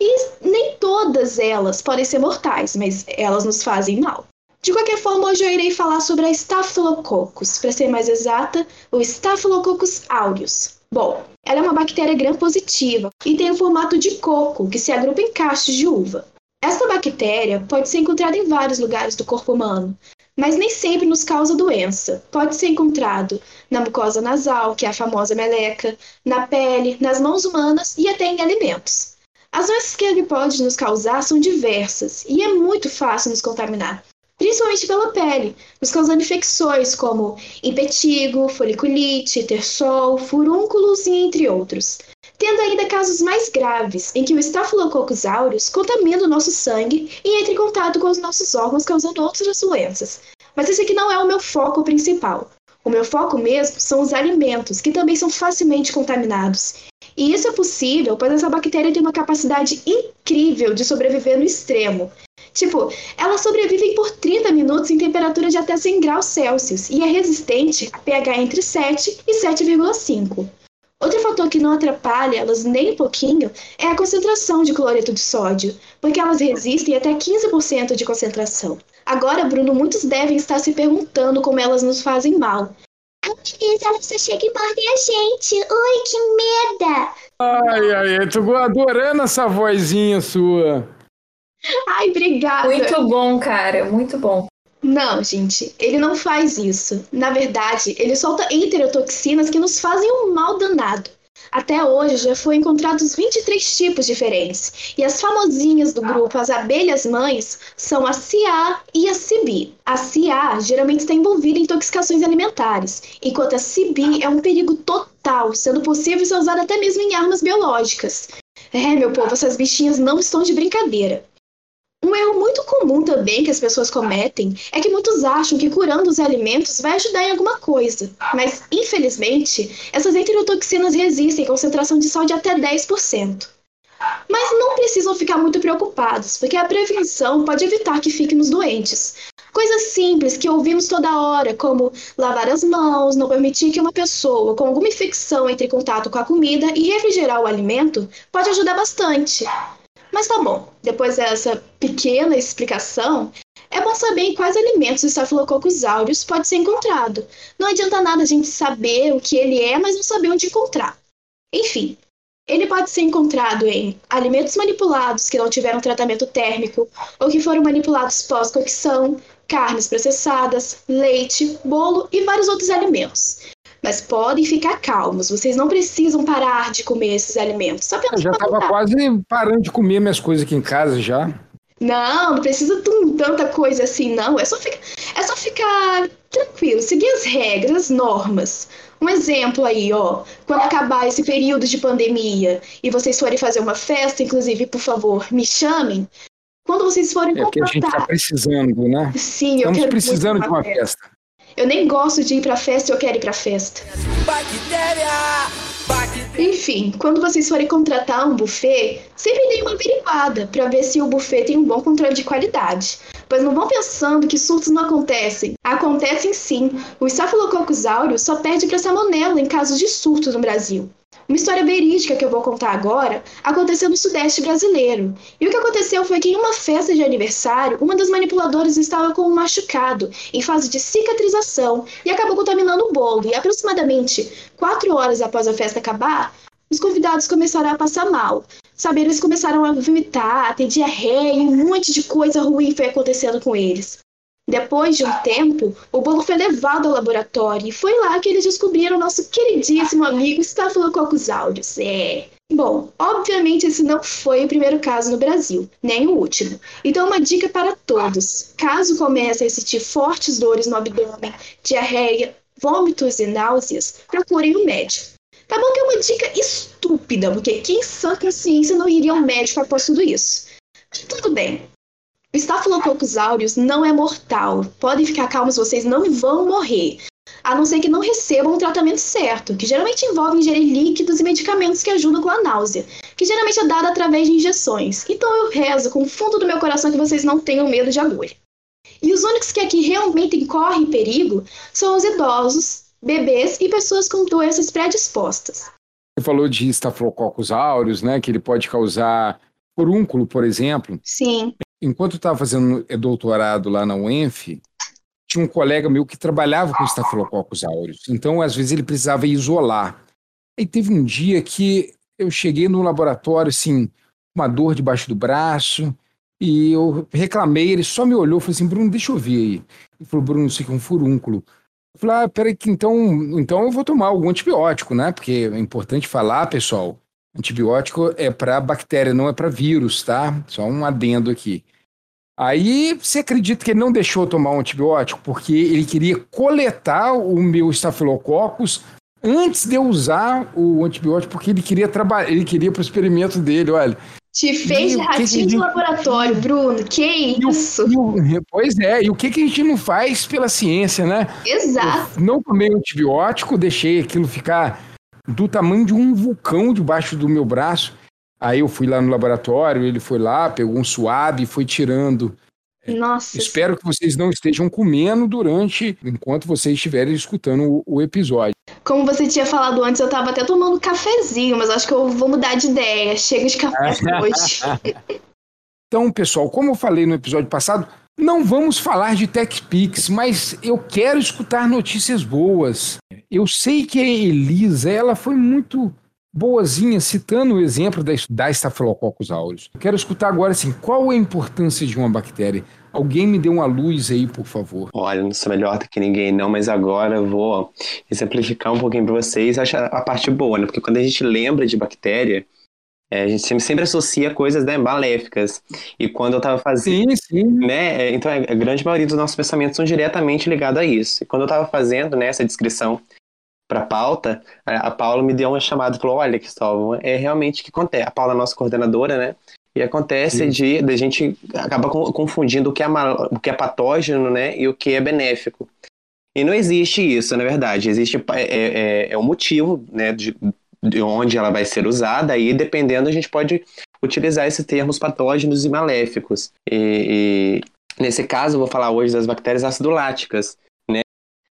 e nem todas elas podem ser mortais, mas elas nos fazem mal. De qualquer forma, hoje eu irei falar sobre a Staphylococcus, para ser mais exata, o Staphylococcus aureus. Bom, ela é uma bactéria gram-positiva e tem o formato de coco, que se agrupa em cachos de uva. Esta bactéria pode ser encontrada em vários lugares do corpo humano, mas nem sempre nos causa doença. Pode ser encontrado na mucosa nasal, que é a famosa meleca, na pele, nas mãos humanas e até em alimentos. As doenças que ele pode nos causar são diversas e é muito fácil nos contaminar, principalmente pela pele, nos causando infecções como impetigo, foliculite, tersol, furúnculos e entre outros. Tendo ainda casos mais graves, em que o Staphylococcus aureus contamina o nosso sangue e entra em contato com os nossos órgãos, causando outras doenças. Mas esse aqui não é o meu foco principal. O meu foco mesmo são os alimentos, que também são facilmente contaminados e isso é possível, pois essa bactéria tem uma capacidade incrível de sobreviver no extremo. Tipo, elas sobrevivem por 30 minutos em temperatura de até 100 graus Celsius e é resistente a pH entre 7 e 7,5. Outro fator que não atrapalha elas nem um pouquinho é a concentração de cloreto de sódio, porque elas resistem até 15% de concentração. Agora, Bruno, muitos devem estar se perguntando como elas nos fazem mal. Elisa, ela só chega e morde a gente. Ui, que merda! Ai, ai, eu tô adorando essa vozinha sua. Ai, obrigada. Muito bom, cara, muito bom. Não, gente, ele não faz isso. Na verdade, ele solta enterotoxinas que nos fazem um mal danado. Até hoje já foram encontrados 23 tipos diferentes, e as famosinhas do grupo, as abelhas mães, são a CA e a CB. A CA geralmente está envolvida em intoxicações alimentares, enquanto a CB é um perigo total, sendo possível ser usada até mesmo em armas biológicas. É, meu povo, essas bichinhas não estão de brincadeira. Um erro muito comum também que as pessoas cometem é que muitos acham que curando os alimentos vai ajudar em alguma coisa. Mas, infelizmente, essas enterotoxinas resistem concentração de sal de até 10%. Mas não precisam ficar muito preocupados, porque a prevenção pode evitar que fiquem nos doentes. Coisas simples que ouvimos toda hora, como lavar as mãos, não permitir que uma pessoa com alguma infecção entre em contato com a comida e refrigerar o alimento, pode ajudar bastante. Mas tá bom, depois dessa pequena explicação, é bom saber em quais alimentos o Staphylococcus aureus pode ser encontrado. Não adianta nada a gente saber o que ele é, mas não saber onde encontrar. Enfim, ele pode ser encontrado em alimentos manipulados que não tiveram tratamento térmico ou que foram manipulados pós-cocção, carnes processadas, leite, bolo e vários outros alimentos. Mas podem ficar calmos, vocês não precisam parar de comer esses alimentos. Só Eu já estava quase parando de comer minhas coisas aqui em casa já. Não, não precisa de tanta coisa assim, não. É só, ficar, é só ficar tranquilo, seguir as regras, as normas. Um exemplo aí, ó. Quando acabar esse período de pandemia e vocês forem fazer uma festa, inclusive, por favor, me chamem. Quando vocês forem é contratar... É que a gente tá precisando, né? Sim, Estamos eu quero precisando de uma festa. festa. Eu nem gosto de ir pra festa, eu quero ir pra festa. Bactéria! Enfim, quando vocês forem contratar um buffet, sempre deem uma averiguada para ver se o buffet tem um bom controle de qualidade. Pois não vão pensando que surtos não acontecem. Acontecem sim. O Staphylococcus aureus só perde para salmonella em casos de surtos no Brasil. Uma história verídica que eu vou contar agora aconteceu no Sudeste brasileiro. E o que aconteceu foi que em uma festa de aniversário, uma das manipuladoras estava com um machucado, em fase de cicatrização, e acabou contaminando o bolo. E aproximadamente quatro horas após a festa acabar, os convidados começaram a passar mal. Saber, eles começaram a vomitar, a ter diarreia um monte de coisa ruim foi acontecendo com eles. Depois de um tempo, o bolo foi levado ao laboratório e foi lá que eles descobriram nosso queridíssimo amigo Staphylococcus aureus. É. Bom, obviamente esse não foi o primeiro caso no Brasil, nem o último. Então, uma dica para todos: caso comecem a sentir fortes dores no abdômen, diarreia, vômitos e náuseas, procurem um médico. Tá bom que é uma dica estúpida, porque quem sã consciência não iria ao médico após tudo isso? Tudo bem, o Staphylococcus aureus não é mortal. Podem ficar calmos, vocês não vão morrer. A não ser que não recebam o tratamento certo, que geralmente envolve ingerir líquidos e medicamentos que ajudam com a náusea, que geralmente é dada através de injeções. Então eu rezo com o fundo do meu coração que vocês não tenham medo de agulha. E os únicos que aqui realmente correm perigo são os idosos, bebês e pessoas com doenças predispostas. Você falou de Staphylococcus aureus, né, que ele pode causar furúnculo, por exemplo. Sim enquanto eu estava fazendo doutorado lá na UENF, tinha um colega meu que trabalhava com estafilococcus aureus. Então, às vezes, ele precisava isolar. E teve um dia que eu cheguei no laboratório, assim, uma dor debaixo do braço, e eu reclamei, ele só me olhou falou assim, Bruno, deixa eu ver aí. Ele falou, Bruno, isso aqui é um furúnculo. Eu falei, ah, peraí, que então, então eu vou tomar algum antibiótico, né? Porque é importante falar, pessoal, Antibiótico é para bactéria, não é para vírus, tá? Só um adendo aqui. Aí você acredita que ele não deixou tomar um antibiótico porque ele queria coletar o meu estafilococcus antes de eu usar o antibiótico, porque ele queria trabalhar, ele queria para o experimento dele, olha. Te fez ratinho de laboratório, Bruno. Que isso? O, o, pois é, e o que, que a gente não faz pela ciência, né? Exato. Eu não tomei antibiótico, deixei aquilo ficar do tamanho de um vulcão debaixo do meu braço. Aí eu fui lá no laboratório, ele foi lá, pegou um suave e foi tirando. Nossa. Espero que vocês não estejam comendo durante, enquanto vocês estiverem escutando o, o episódio. Como você tinha falado antes, eu estava até tomando cafezinho, mas acho que eu vou mudar de ideia. Chega de café <laughs> hoje. então, pessoal, como eu falei no episódio passado, não vamos falar de TechPix, mas eu quero escutar notícias boas. Eu sei que a Elisa, ela foi muito boazinha citando o exemplo da, da Staphylococcus aureus. Eu quero escutar agora assim, qual é a importância de uma bactéria? Alguém me dê uma luz aí, por favor. Olha, não sou melhor do que ninguém não, mas agora eu vou exemplificar um pouquinho para vocês. Acho a parte boa, né? Porque quando a gente lembra de bactéria, é, a gente sempre, sempre, associa coisas né, maléficas. E quando eu estava fazendo. Sim, sim. Né, é, então, a grande maioria dos nossos pensamentos são diretamente ligados a isso. E quando eu estava fazendo né, essa descrição para a pauta, a Paula me deu uma chamada e falou: Olha, Cristóvão, é realmente o que acontece. A Paula é nossa coordenadora, né? E acontece de, de a gente acaba confundindo o que, é mal, o que é patógeno né, e o que é benéfico. E não existe isso, na verdade. Existe é, é, é um motivo né, de, de onde ela vai ser usada, e dependendo a gente pode utilizar esses termos patógenos e maléficos. E, e nesse caso, eu vou falar hoje das bactérias acidoláticas. Né?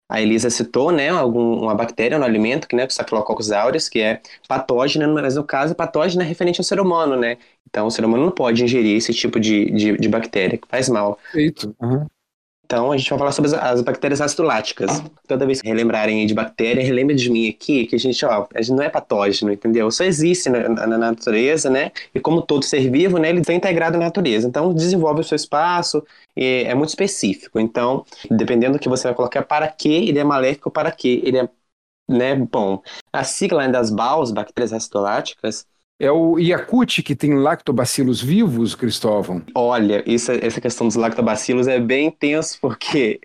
a Elisa citou, né, algum, uma bactéria no alimento, que né, o Staphylococcus aureus, que é patógena, mas no caso patógena é referente ao ser humano, né? Então o ser humano não pode ingerir esse tipo de, de, de bactéria, que faz mal. Perfeito. Uhum. Então, a gente vai falar sobre as, as bactérias acidoláticas. Toda vez que relembrarem de bactéria, relembre de mim aqui, que a gente, ó, a gente não é patógeno, entendeu? Só existe na, na, natureza, né? E como todo ser vivo, né, ele está integrado na natureza. Então, desenvolve o seu espaço, é muito específico. Então, dependendo do que você vai colocar, para que ele é maléfico, para que ele é, né, bom. A sigla das BAUs, bactérias acidoláticas, é o Yakut que tem lactobacilos vivos, Cristóvão? Olha, isso, essa questão dos lactobacilos é bem intenso, porque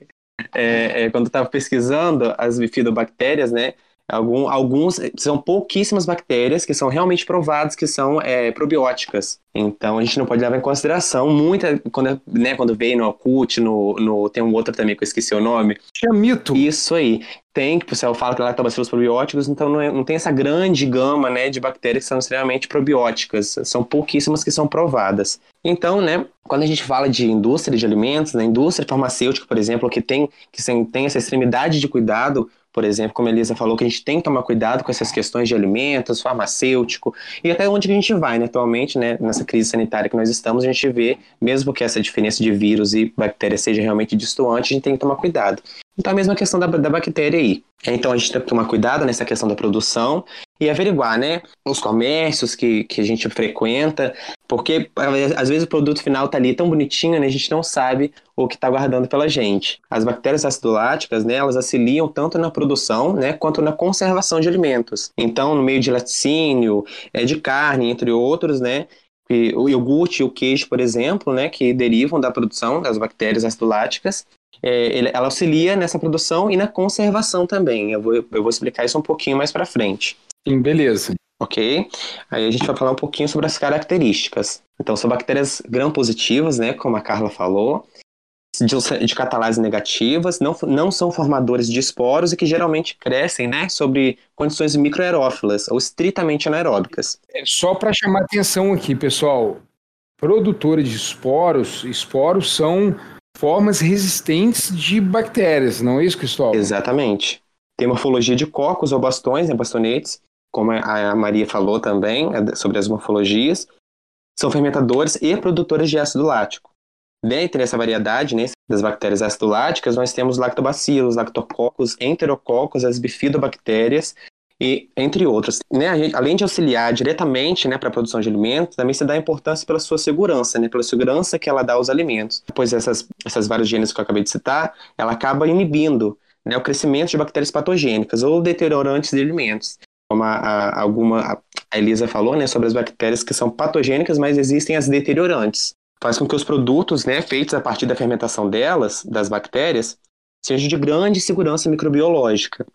é, é, quando eu estava pesquisando as bifidobactérias, né, Algum, alguns são pouquíssimas bactérias que são realmente provadas que são é, probióticas. Então a gente não pode levar em consideração muita quando né, quando veio no Acute, no, no tem um outro também que eu esqueci o nome. Chamito. Isso aí. Tem que o pessoal fala que lactobacilos probióticos, então não, é, não tem essa grande gama né, de bactérias que são extremamente probióticas. São pouquíssimas que são provadas. Então, né, quando a gente fala de indústria de alimentos, na né, indústria farmacêutica, por exemplo, que tem que tem essa extremidade de cuidado por exemplo, como a Elisa falou, que a gente tem que tomar cuidado com essas questões de alimentos, farmacêutico, e até onde a gente vai, né? Atualmente, né, nessa crise sanitária que nós estamos, a gente vê, mesmo que essa diferença de vírus e bactérias seja realmente distoante, a gente tem que tomar cuidado. Então, a mesma questão da, da bactéria aí. Então, a gente tem que tomar cuidado nessa questão da produção e averiguar, né, os comércios que, que a gente frequenta, porque às vezes o produto final tá ali tão bonitinho, né, a gente não sabe o que está guardando pela gente. As bactérias acidoláticas, né, elas auxiliam tanto na produção, né, quanto na conservação de alimentos. Então, no meio de laticínio, é, de carne, entre outros, né, o iogurte e o queijo, por exemplo, né, que derivam da produção das bactérias acidoláticas, é, ela auxilia nessa produção e na conservação também. Eu vou, eu vou explicar isso um pouquinho mais para frente. Sim, beleza. Ok? Aí a gente vai falar um pouquinho sobre as características. Então, são bactérias gram-positivas, né, como a Carla falou, de, de catalase negativas, não, não são formadores de esporos e que geralmente crescem, né, sobre condições microaerófilas ou estritamente anaeróbicas. É só para chamar atenção aqui, pessoal, produtores de esporos, esporos são formas resistentes de bactérias, não é isso, Cristóvão? Exatamente. Tem morfologia de cocos ou bastões, né, bastonetes, como a Maria falou também é, sobre as morfologias. São fermentadores e produtores de ácido lático. Dentre essa variedade né, das bactérias ácido láticas, nós temos lactobacilos, lactococos, enterococos, as bifidobactérias e entre outros. Né, gente, além de auxiliar diretamente né, para a produção de alimentos, também se dá importância pela sua segurança, né, pela segurança que ela dá aos alimentos. Pois essas, essas vários genes que eu acabei de citar, ela acaba inibindo né, o crescimento de bactérias patogênicas ou deteriorantes de alimentos. Como a, a, alguma, a Elisa falou né, sobre as bactérias que são patogênicas, mas existem as deteriorantes. Faz com que os produtos né, feitos a partir da fermentação delas, das bactérias, sejam de grande segurança microbiológica.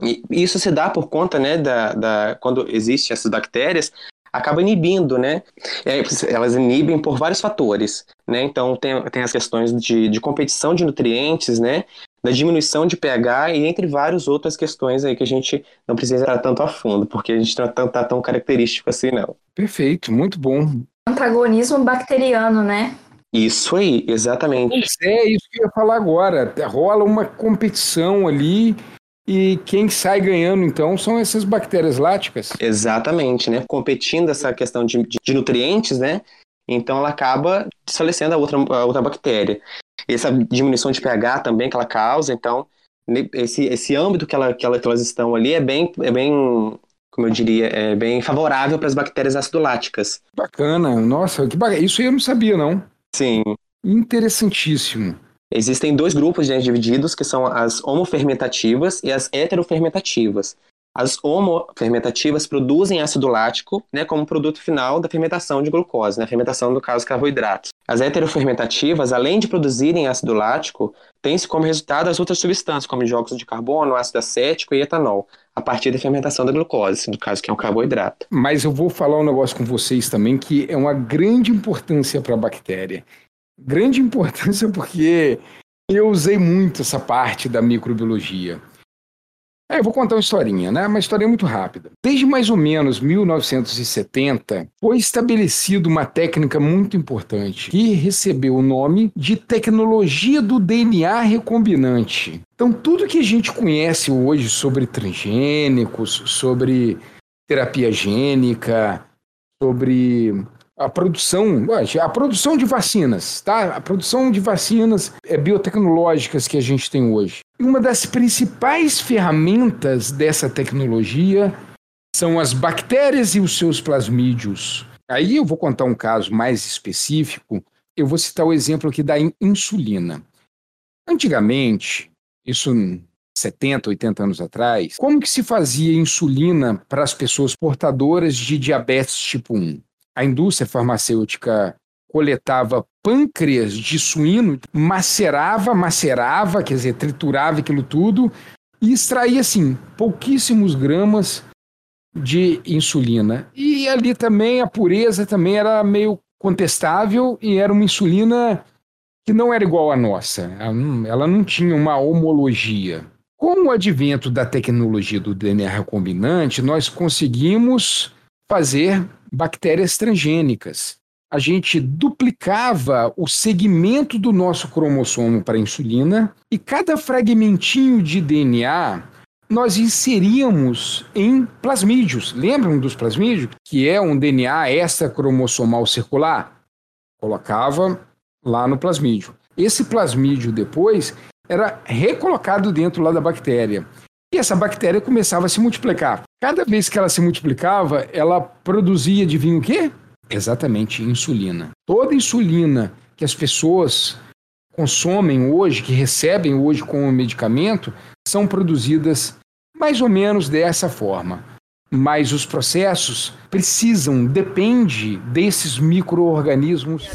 E isso se dá por conta, né, da, da quando existem essas bactérias, acaba inibindo, né? É, elas inibem por vários fatores, né? Então tem, tem as questões de, de competição de nutrientes, né? Da diminuição de pH e entre várias outras questões aí que a gente não precisa entrar tanto a fundo, porque a gente não está tá tão característico assim, não. Perfeito, muito bom. Antagonismo bacteriano, né? Isso aí, exatamente. É isso que eu ia falar agora. Rola uma competição ali e quem sai ganhando, então, são essas bactérias láticas. Exatamente, né? Competindo essa questão de, de nutrientes, né? Então ela acaba desfalecendo a outra, a outra bactéria. Essa diminuição de pH também que ela causa, então, esse, esse âmbito que, ela, que, ela, que elas estão ali é bem, é bem, como eu diria, é bem favorável para as bactérias acidoláticas. Bacana, nossa, que bacana. isso eu não sabia, não. Sim. Interessantíssimo. Existem dois grupos de divididos, que são as homofermentativas e as heterofermentativas. As homofermentativas produzem ácido lático né, como produto final da fermentação de glucose, na né, fermentação, no caso, carboidratos. As heterofermentativas, além de produzirem ácido lático, têm-se como resultado as outras substâncias, como dióxido de carbono, ácido acético e etanol, a partir da fermentação da glucose, no caso, que é um carboidrato. Mas eu vou falar um negócio com vocês também que é uma grande importância para a bactéria grande importância porque eu usei muito essa parte da microbiologia. É, eu vou contar uma historinha, né? Uma historinha muito rápida. Desde mais ou menos 1970, foi estabelecida uma técnica muito importante que recebeu o nome de tecnologia do DNA recombinante. Então, tudo que a gente conhece hoje sobre transgênicos, sobre terapia gênica, sobre a produção, a produção de vacinas, tá? A produção de vacinas é, biotecnológicas que a gente tem hoje. E uma das principais ferramentas dessa tecnologia são as bactérias e os seus plasmídios. Aí eu vou contar um caso mais específico. Eu vou citar o exemplo aqui da insulina. Antigamente, isso 70, 80 anos atrás, como que se fazia insulina para as pessoas portadoras de diabetes tipo 1? A indústria farmacêutica coletava pâncreas de suíno, macerava, macerava, quer dizer, triturava aquilo tudo e extraía, assim, pouquíssimos gramas de insulina. E ali também a pureza também era meio contestável e era uma insulina que não era igual à nossa. Ela não tinha uma homologia. Com o advento da tecnologia do DNA recombinante, nós conseguimos fazer bactérias transgênicas. A gente duplicava o segmento do nosso cromossomo para a insulina e cada fragmentinho de DNA nós inseríamos em plasmídios. Lembram dos plasmídios? Que é um DNA extracromossomal circular? Colocava lá no plasmídio. Esse plasmídio depois era recolocado dentro lá da bactéria. E essa bactéria começava a se multiplicar. Cada vez que ela se multiplicava, ela produzia, adivinha o quê? Exatamente, insulina. Toda insulina que as pessoas consomem hoje, que recebem hoje como medicamento, são produzidas mais ou menos dessa forma. Mas os processos precisam, depende desses micro-organismos.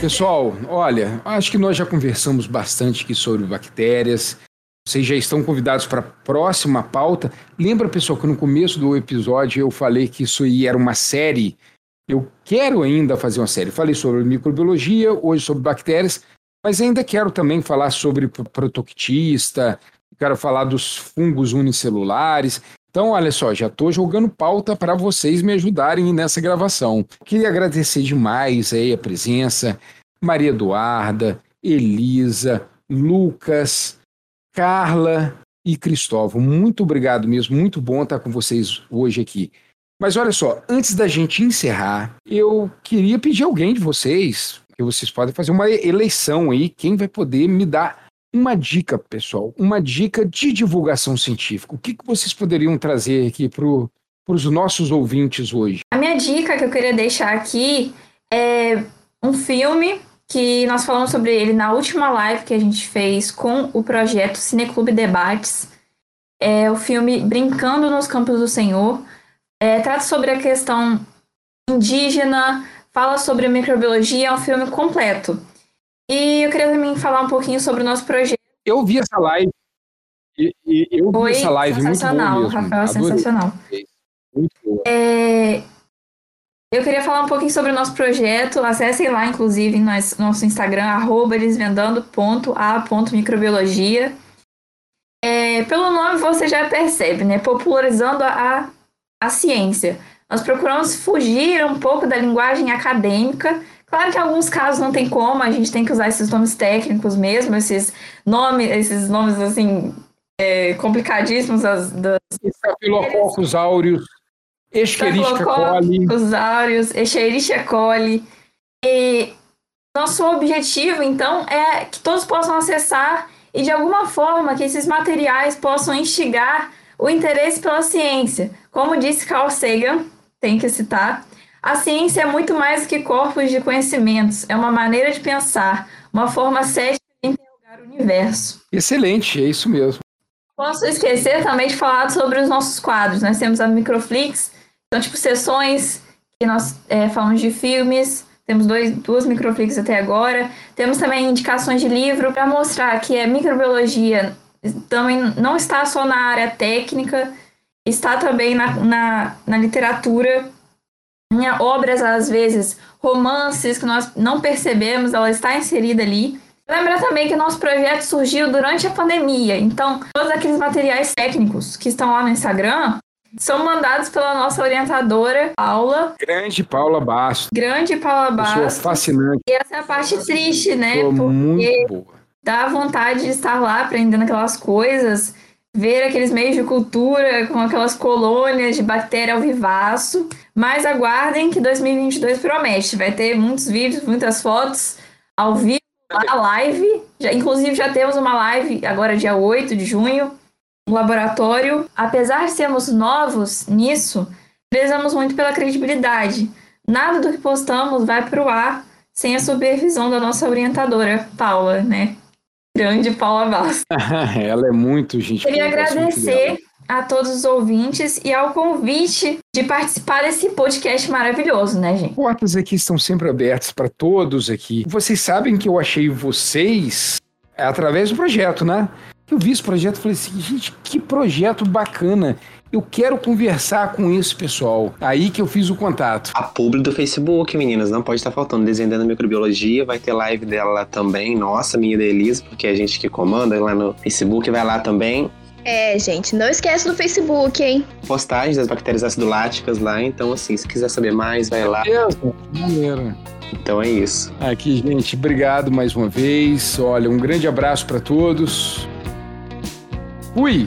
Pessoal, olha, acho que nós já conversamos bastante aqui sobre bactérias. Vocês já estão convidados para a próxima pauta. Lembra, pessoal, que no começo do episódio eu falei que isso aí era uma série. Eu quero ainda fazer uma série. Falei sobre microbiologia, hoje sobre bactérias, mas ainda quero também falar sobre protoctista, quero falar dos fungos unicelulares. Então, olha só, já estou jogando pauta para vocês me ajudarem nessa gravação. Queria agradecer demais aí a presença, Maria Eduarda, Elisa, Lucas, Carla e Cristóvão. Muito obrigado mesmo, muito bom estar com vocês hoje aqui. Mas olha só, antes da gente encerrar, eu queria pedir alguém de vocês, que vocês podem fazer uma eleição aí, quem vai poder me dar uma dica, pessoal, uma dica de divulgação científica. O que, que vocês poderiam trazer aqui para os nossos ouvintes hoje? A minha dica que eu queria deixar aqui é um filme que nós falamos sobre ele na última live que a gente fez com o projeto Cineclube Debates. É o filme Brincando nos Campos do Senhor. É, trata sobre a questão indígena, fala sobre microbiologia, é um filme completo. E eu queria também falar um pouquinho sobre o nosso projeto. Eu vi essa live. E, e eu Foi vi essa live muito boa mesmo. Rafael, sensacional. Muito boa. É, eu queria falar um pouquinho sobre o nosso projeto. Acessem lá, inclusive, no nosso Instagram, arroba elisvendando.a.microbiologia. É, pelo nome você já percebe, né? Popularizando a, a ciência. Nós procuramos fugir um pouco da linguagem acadêmica. Claro que em alguns casos não tem como, a gente tem que usar esses nomes técnicos mesmo, esses nomes, esses nomes assim, é, complicadíssimos das. das... Aureus. Escherichia coli. Aureus, Escherichia coli. E nosso objetivo, então, é que todos possam acessar e, de alguma forma, que esses materiais possam instigar o interesse pela ciência. Como disse Carl Sagan, tem que citar, a ciência é muito mais do que corpos de conhecimentos, é uma maneira de pensar, uma forma cética de interrogar o universo. Excelente, é isso mesmo. Posso esquecer também de falar sobre os nossos quadros. Nós temos a Microflix, então, tipo, sessões que nós é, falamos de filmes, temos dois, duas microflix até agora. Temos também indicações de livro para mostrar que a microbiologia também não está só na área técnica, está também na, na, na literatura. Em obras, às vezes, romances que nós não percebemos, ela está inserida ali. Lembra também que nosso projeto surgiu durante a pandemia, então todos aqueles materiais técnicos que estão lá no Instagram são mandados pela nossa orientadora, Paula. Grande Paula Bastos. Grande Paula Pessoa Bastos. fascinante. E essa é a parte triste, né? Pessoa Porque muito boa. dá vontade de estar lá aprendendo aquelas coisas, ver aqueles meios de cultura com aquelas colônias de bactéria ao vivaço. Mas aguardem que 2022 promete. Vai ter muitos vídeos, muitas fotos ao vivo, na live. Já, inclusive já temos uma live agora dia 8 de junho, laboratório. Apesar de sermos novos nisso, prezamos muito pela credibilidade. Nada do que postamos vai para o ar sem a supervisão da nossa orientadora, Paula, né? Grande Paula Bastos. <laughs> Ela é muito gente Queria agradecer a todos os ouvintes e ao convite de participar desse podcast maravilhoso, né, gente? Portas aqui estão sempre abertas para todos aqui. Vocês sabem que eu achei vocês através do projeto, né? Eu vi esse projeto e falei assim, gente, que projeto bacana. Eu quero conversar com esse pessoal. Aí que eu fiz o contato. A publi do Facebook, meninas, não pode estar faltando. Desenhando Microbiologia, vai ter live dela também. Nossa, minha e da Elisa, porque é a gente que comanda lá no Facebook, vai lá também. É, gente, não esquece do Facebook, hein? Postagens das bactérias acidoláticas lá. Então, assim, se quiser saber mais, vai lá. Beleza, maneiro. Então é isso. Aqui, gente, obrigado mais uma vez. Olha, um grande abraço para todos. Fui!